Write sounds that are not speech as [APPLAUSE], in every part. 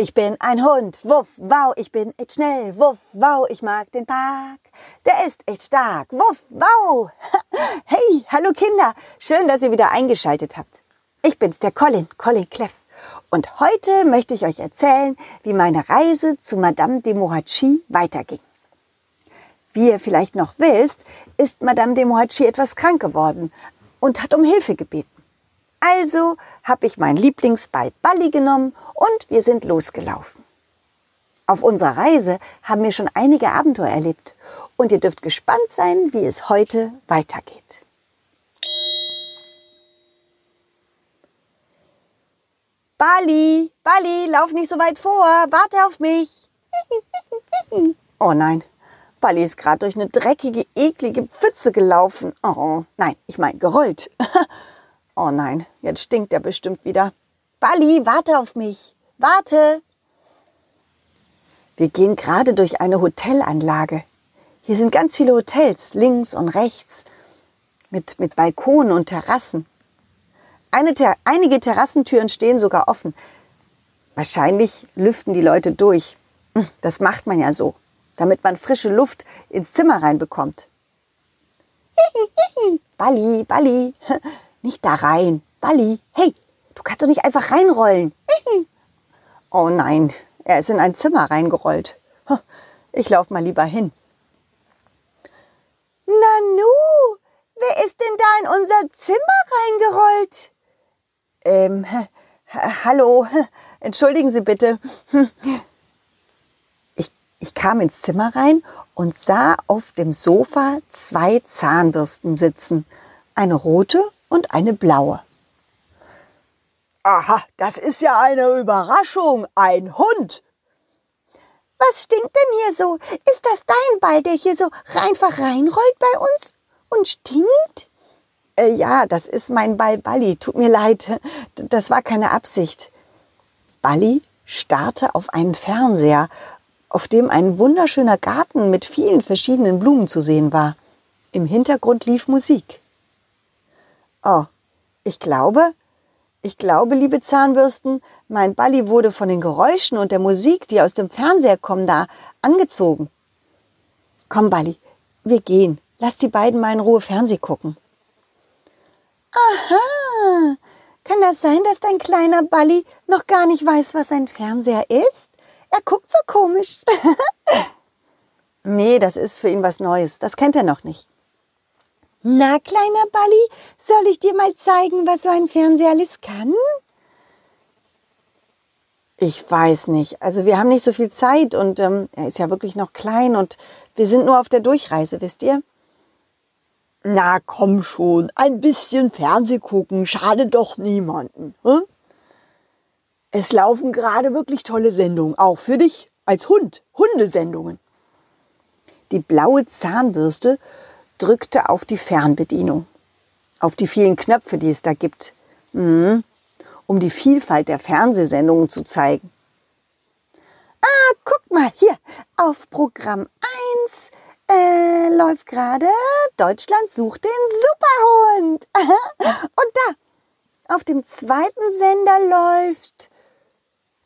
ich bin ein Hund. Wuff, wow, ich bin echt schnell. Wuff, wow, ich mag den Park. Der ist echt stark. Wuff, wow. [LAUGHS] Hey, hallo Kinder. Schön, dass ihr wieder eingeschaltet habt. Ich bin's, der Colin, Colin Cleff. Und heute möchte ich euch erzählen, wie meine Reise zu Madame de Mohachi weiterging. Wie ihr vielleicht noch wisst, ist Madame de Mohachi etwas krank geworden und hat um Hilfe gebeten. Also habe ich meinen Lieblingsball Balli genommen und wir sind losgelaufen. Auf unserer Reise haben wir schon einige Abenteuer erlebt und ihr dürft gespannt sein, wie es heute weitergeht. Bali, Bali, lauf nicht so weit vor, warte auf mich. [LAUGHS] oh nein, Bali ist gerade durch eine dreckige, eklige Pfütze gelaufen. Oh nein, ich meine gerollt. [LAUGHS] oh nein, jetzt stinkt er bestimmt wieder. Bali, warte auf mich. Warte. Wir gehen gerade durch eine Hotelanlage. Hier sind ganz viele Hotels, links und rechts, mit, mit Balkonen und Terrassen. Eine, einige Terrassentüren stehen sogar offen. Wahrscheinlich lüften die Leute durch. Das macht man ja so, damit man frische Luft ins Zimmer reinbekommt. [LAUGHS] Balli, Balli, nicht da rein. Balli, hey, du kannst doch nicht einfach reinrollen. [LAUGHS] oh nein, er ist in ein Zimmer reingerollt. Ich lauf mal lieber hin. Nanu, wer ist denn da in unser Zimmer reingerollt? Ähm, hallo, [LAUGHS] entschuldigen Sie bitte. [LAUGHS] Ich, ich kam ins Zimmer rein und sah auf dem Sofa zwei Zahnbürsten sitzen. Eine rote und eine blaue. Aha, das ist ja eine Überraschung. Ein Hund. Was stinkt denn hier so? Ist das dein Ball, der hier so einfach reinrollt bei uns und stinkt? Äh, ja, das ist mein Ball Balli. Tut mir leid. Das war keine Absicht. Balli starrte auf einen Fernseher, auf dem ein wunderschöner Garten mit vielen verschiedenen Blumen zu sehen war. Im Hintergrund lief Musik. Oh, ich glaube, ich glaube, liebe Zahnbürsten, mein Balli wurde von den Geräuschen und der Musik, die aus dem Fernseher kommen, da angezogen. Komm, Balli, wir gehen. Lass die beiden mal in Ruhe Fernseh gucken. Aha. Kann das sein, dass dein kleiner Balli noch gar nicht weiß, was ein Fernseher ist? Er guckt so komisch. [LAUGHS] nee, das ist für ihn was Neues. Das kennt er noch nicht. Na, kleiner Balli, soll ich dir mal zeigen, was so ein Fernseher alles kann? Ich weiß nicht. Also wir haben nicht so viel Zeit und ähm, er ist ja wirklich noch klein und wir sind nur auf der Durchreise, wisst ihr? Na komm schon, ein bisschen Fernseh gucken schadet doch niemanden. Hm? Es laufen gerade wirklich tolle Sendungen, auch für dich als Hund, Hundesendungen. Die blaue Zahnbürste drückte auf die Fernbedienung, auf die vielen Knöpfe, die es da gibt, mhm. um die Vielfalt der Fernsehsendungen zu zeigen. Ah, guck mal hier, auf Programm 1 äh, läuft gerade Deutschland sucht den Superhund. [LAUGHS] Und da, auf dem zweiten Sender läuft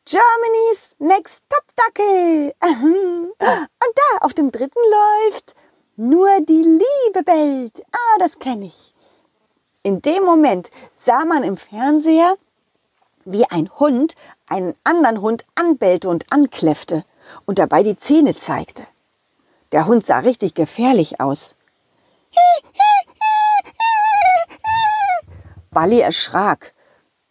Germany's Next Top Dackel. [LAUGHS] Und da, auf dem dritten läuft nur die Liebe bellt. Ah, das kenne ich. In dem Moment sah man im Fernseher, wie ein Hund einen anderen Hund anbellte und ankläffte und dabei die Zähne zeigte. Der Hund sah richtig gefährlich aus. Balli erschrak.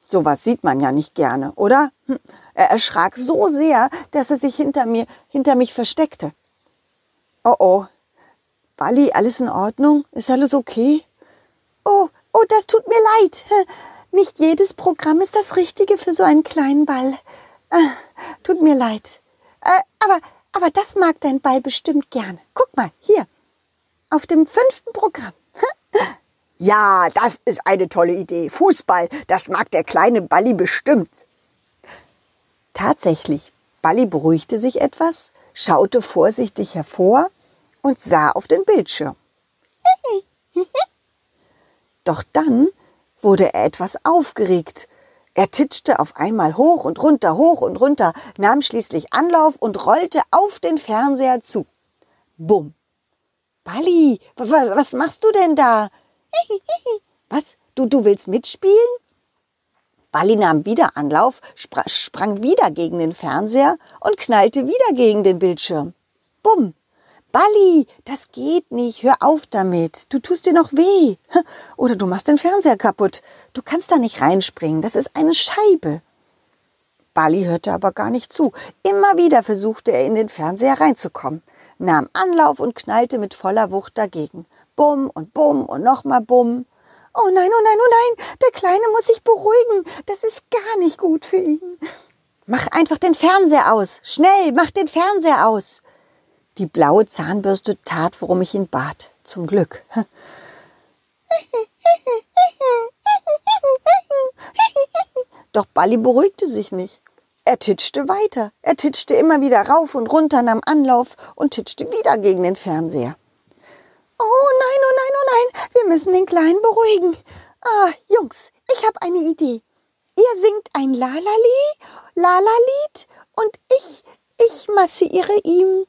Sowas sieht man ja nicht gerne, oder? Hm, er erschrak so sehr, dass er sich hinter mir, hinter mich versteckte. Oh oh. Balli, alles in Ordnung? Ist alles okay? Oh, oh, das tut mir leid. Nicht jedes Programm ist das Richtige für so einen kleinen Ball. Äh, tut mir leid. Äh, aber aber das mag dein Ball bestimmt gerne. Guck mal, hier, auf dem fünften Programm. ja, das ist eine tolle Idee. Fußball, das mag der kleine Balli bestimmt. Tatsächlich, Balli beruhigte sich etwas, schaute vorsichtig hervor und sah auf den Bildschirm. Doch dann wurde er etwas aufgeregt. Er titschte auf einmal hoch und runter, hoch und runter, nahm schließlich Anlauf und rollte auf den Fernseher zu. Bumm. Balli, was machst du denn da? Was? Du, du willst mitspielen? Balli nahm wieder Anlauf, sprang wieder gegen den Fernseher und knallte wieder gegen den Bildschirm. Bumm. Balli, das geht nicht. Hör auf damit. Du tust dir noch weh. [LAUGHS] Oder du machst den Fernseher kaputt. Du kannst da nicht reinspringen. Das ist eine Scheibe. Balli hörte aber gar nicht zu. Immer wieder versuchte er in den Fernseher reinzukommen, nahm Anlauf und knallte mit voller Wucht dagegen. Bumm und bumm und nochmal bumm. Oh nein, oh nein, oh nein, der Kleine muss sich beruhigen. Das ist gar nicht gut für ihn. Mach einfach den Fernseher aus. Schnell, mach den Fernseher aus. Die blaue Zahnbürste tat, worum ich ihn bat. Zum Glück. Doch Balli beruhigte sich nicht. Er titschte weiter. Er titschte immer wieder rauf und runter, nahm Anlauf und titschte wieder gegen den Fernseher. Oh nein, oh nein, oh nein, wir müssen den Kleinen beruhigen. Ah, Jungs, ich habe eine Idee. Ihr singt ein Lalali, Lalalied und ich, ich massiere ihm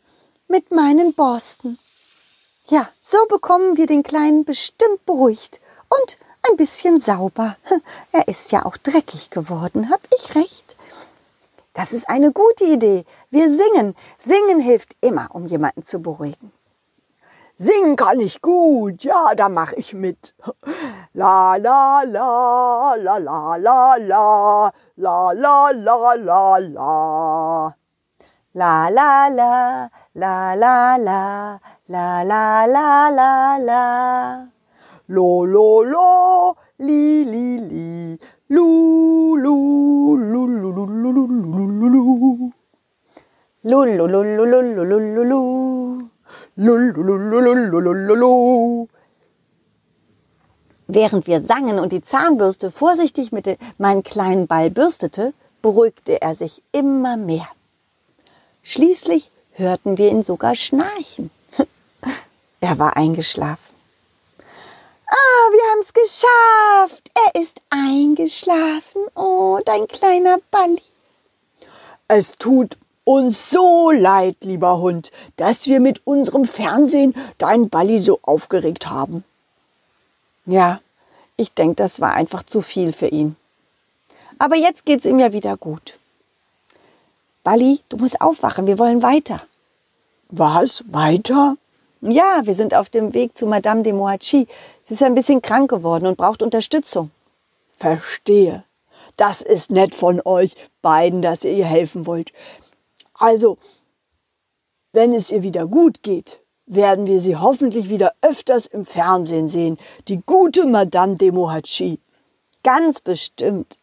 mit meinen Borsten. Ja, so bekommen wir den Kleinen bestimmt beruhigt und ein bisschen sauber. Er ist ja auch dreckig geworden, hab ich recht? Das ist eine gute Idee. Wir singen. Singen hilft immer, um jemanden zu beruhigen. Singen kann ich gut, ja, da mach ich mit. La la la la la la la la la la la la La la la, la la la, la la la la la. Lo lo lo, li li li, lu lu lu lu lu lu lu lu lu lu. Lu lu lu lu lu lu lu lu lu. Lu lu lu lu lu lu lu lu. Während wir sangen und die Zahnbürste vorsichtig mit meinem kleinen Ball bürstete, beruhigte er sich immer mehr. Schließlich hörten wir ihn sogar schnarchen. [LAUGHS] er war eingeschlafen. Ah, wir haben's geschafft. Er ist eingeschlafen. Oh, dein kleiner Balli. Es tut uns so leid, lieber Hund, dass wir mit unserem Fernsehen deinen Balli so aufgeregt haben. Ja, ich denke, das war einfach zu viel für ihn. Aber jetzt geht's ihm ja wieder gut. Bali, du musst aufwachen, wir wollen weiter. Was? Weiter? Ja, wir sind auf dem Weg zu Madame de Moachi. Sie ist ein bisschen krank geworden und braucht Unterstützung. Verstehe. Das ist nett von euch beiden, dass ihr ihr helfen wollt. Also, wenn es ihr wieder gut geht, werden wir sie hoffentlich wieder öfters im Fernsehen sehen. Die gute Madame de Mohachi. Ganz bestimmt.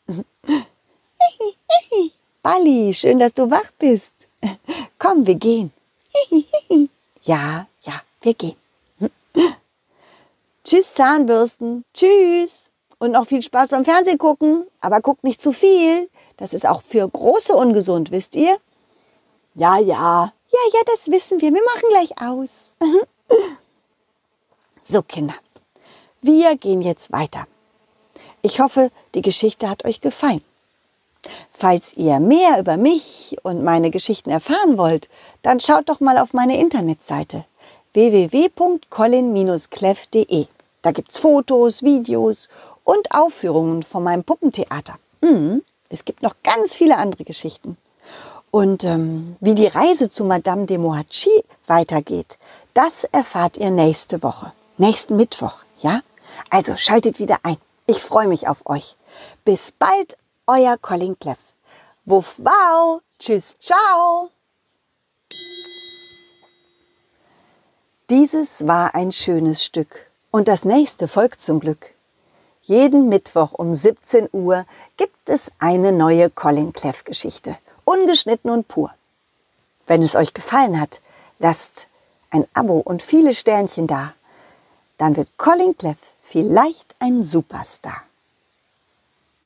Balli, schön, dass du wach bist. Komm, wir gehen. [LAUGHS] Ja, ja, wir gehen. Tschüss, Zahnbürsten. Tschüss. Und noch viel Spaß beim Fernsehen gucken. Aber guckt nicht zu viel. Das ist auch für Große ungesund, wisst ihr? Ja, ja. Ja, ja, das wissen wir. Wir machen gleich aus. [LAUGHS] So, Kinder. Wir gehen jetzt weiter. Ich hoffe, die Geschichte hat euch gefallen. Falls ihr mehr über mich und meine Geschichten erfahren wollt, dann schaut doch mal auf meine Internetseite www.colin-cleff.de. Da gibt's Fotos, Videos und Aufführungen von meinem Puppentheater. Mhm. Es gibt noch ganz viele andere Geschichten. Und ähm, wie die Reise zu Madame de Mohachi weitergeht, das erfahrt ihr nächste Woche, nächsten Mittwoch, ja? Also schaltet wieder ein. Ich freue mich auf euch. Bis bald, euer Colin Cleff. Wuff, wow. Tschüss, ciao. Dieses war ein schönes Stück und das nächste folgt zum Glück. Jeden Mittwoch um 17 Uhr gibt es eine neue Colin Cleff Geschichte, ungeschnitten und pur. Wenn es euch gefallen hat, lasst ein Abo und viele Sternchen da. Dann wird Colin Cleff vielleicht ein Superstar.